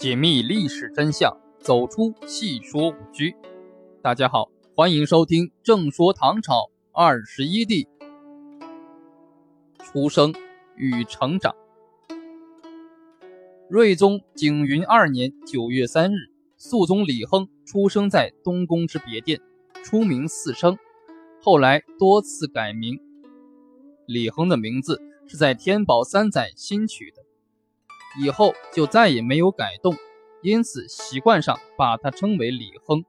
解密历史真相，走出戏说五居。大家好，欢迎收听《正说唐朝二十一帝》。出生与成长。睿宗景云二年九月三日，肃宗李亨出生在东宫之别殿，初名四生，后来多次改名。李亨的名字是在天宝三载新取的。以后就再也没有改动，因此习惯上把他称为李亨。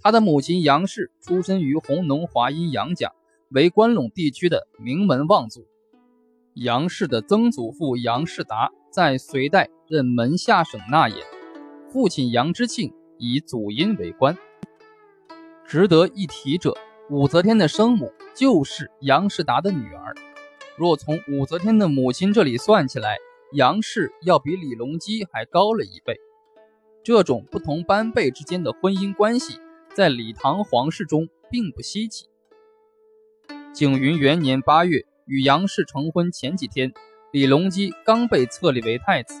他的母亲杨氏出身于弘农华阴杨家，为关陇地区的名门望族。杨氏的曾祖父杨士达在隋代任门下省纳言，父亲杨之庆以祖荫为官。值得一提者，武则天的生母就是杨士达的女儿。若从武则天的母亲这里算起来，杨氏要比李隆基还高了一倍，这种不同班辈之间的婚姻关系，在李唐皇室中并不稀奇。景云元年八月，与杨氏成婚前几天，李隆基刚被册立为太子。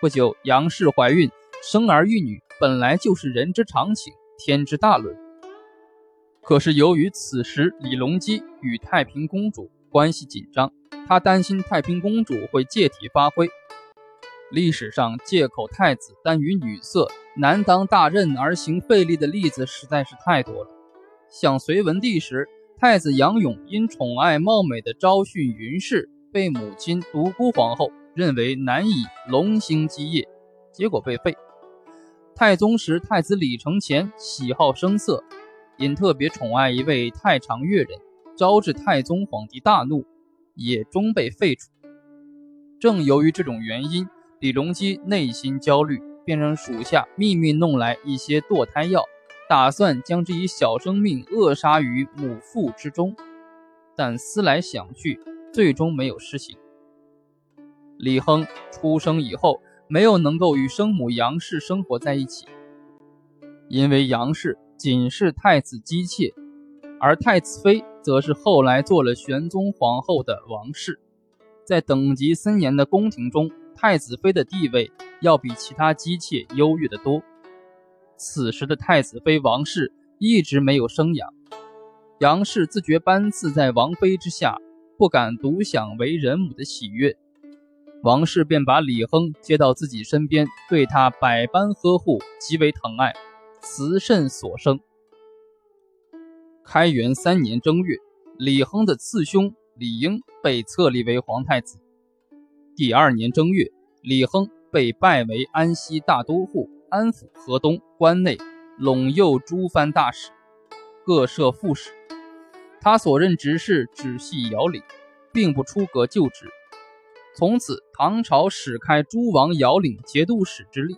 不久，杨氏怀孕，生儿育女本来就是人之常情，天之大伦。可是由于此时李隆基与太平公主关系紧张。他担心太平公主会借题发挥。历史上借口太子耽于女色、难当大任而行废立的例子实在是太多了。想隋文帝时，太子杨勇因宠爱貌美的昭训云氏，被母亲独孤皇后认为难以龙兴基业，结果被废。太宗时，太子李承乾喜好声色，因特别宠爱一位太常乐人，招致太宗皇帝大怒。也终被废除。正由于这种原因，李隆基内心焦虑，便让属下秘密弄来一些堕胎药，打算将这一小生命扼杀于母腹之中。但思来想去，最终没有实行。李亨出生以后，没有能够与生母杨氏生活在一起，因为杨氏仅是太子姬妾，而太子妃。则是后来做了玄宗皇后的王氏，在等级森严的宫廷中，太子妃的地位要比其他姬妾优越得多。此时的太子妃王氏一直没有生养，杨氏自觉班次在王妃之下，不敢独享为人母的喜悦，王氏便把李亨接到自己身边，对他百般呵护，极为疼爱，慈甚所生。开元三年正月，李亨的次兄李英被册立为皇太子。第二年正月，李亨被拜为安西大都护、安抚河东关内陇右诸藩大使，各设副使。他所任职事只系遥领，并不出阁就职。从此，唐朝始开诸王遥领节度使之力。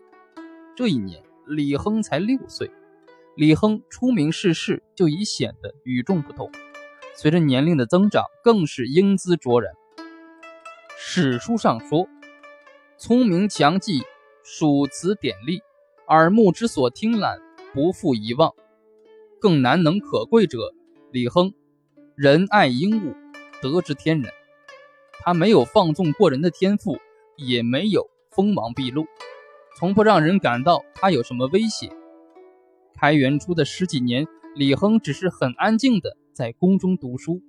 这一年，李亨才六岁。李亨出名世事就已显得与众不同，随着年龄的增长，更是英姿卓然。史书上说：“聪明强记，属词典例，耳目之所听览，不复遗忘。”更难能可贵者，李亨仁爱英物，德之天人。他没有放纵过人的天赋，也没有锋芒毕露，从不让人感到他有什么威胁。开元初的十几年，李亨只是很安静的在宫中读书。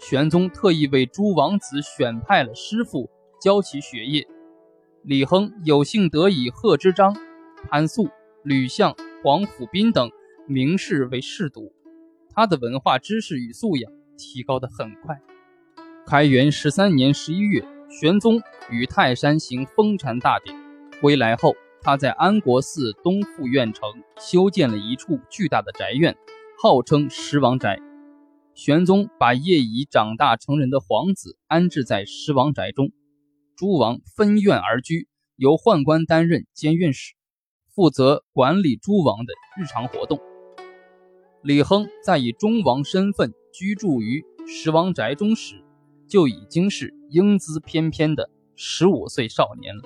玄宗特意为诸王子选派了师傅教其学业。李亨有幸得以贺知章、潘素、吕相、黄甫斌等名士为侍读，他的文化知识与素养提高得很快。开元十三年十一月，玄宗于泰山行封禅大典，归来后。他在安国寺东富院城修建了一处巨大的宅院，号称十王宅。玄宗把业已长大成人的皇子安置在十王宅中，诸王分院而居，由宦官担任监院使，负责管理诸王的日常活动。李亨在以忠王身份居住于十王宅中时，就已经是英姿翩翩的十五岁少年了。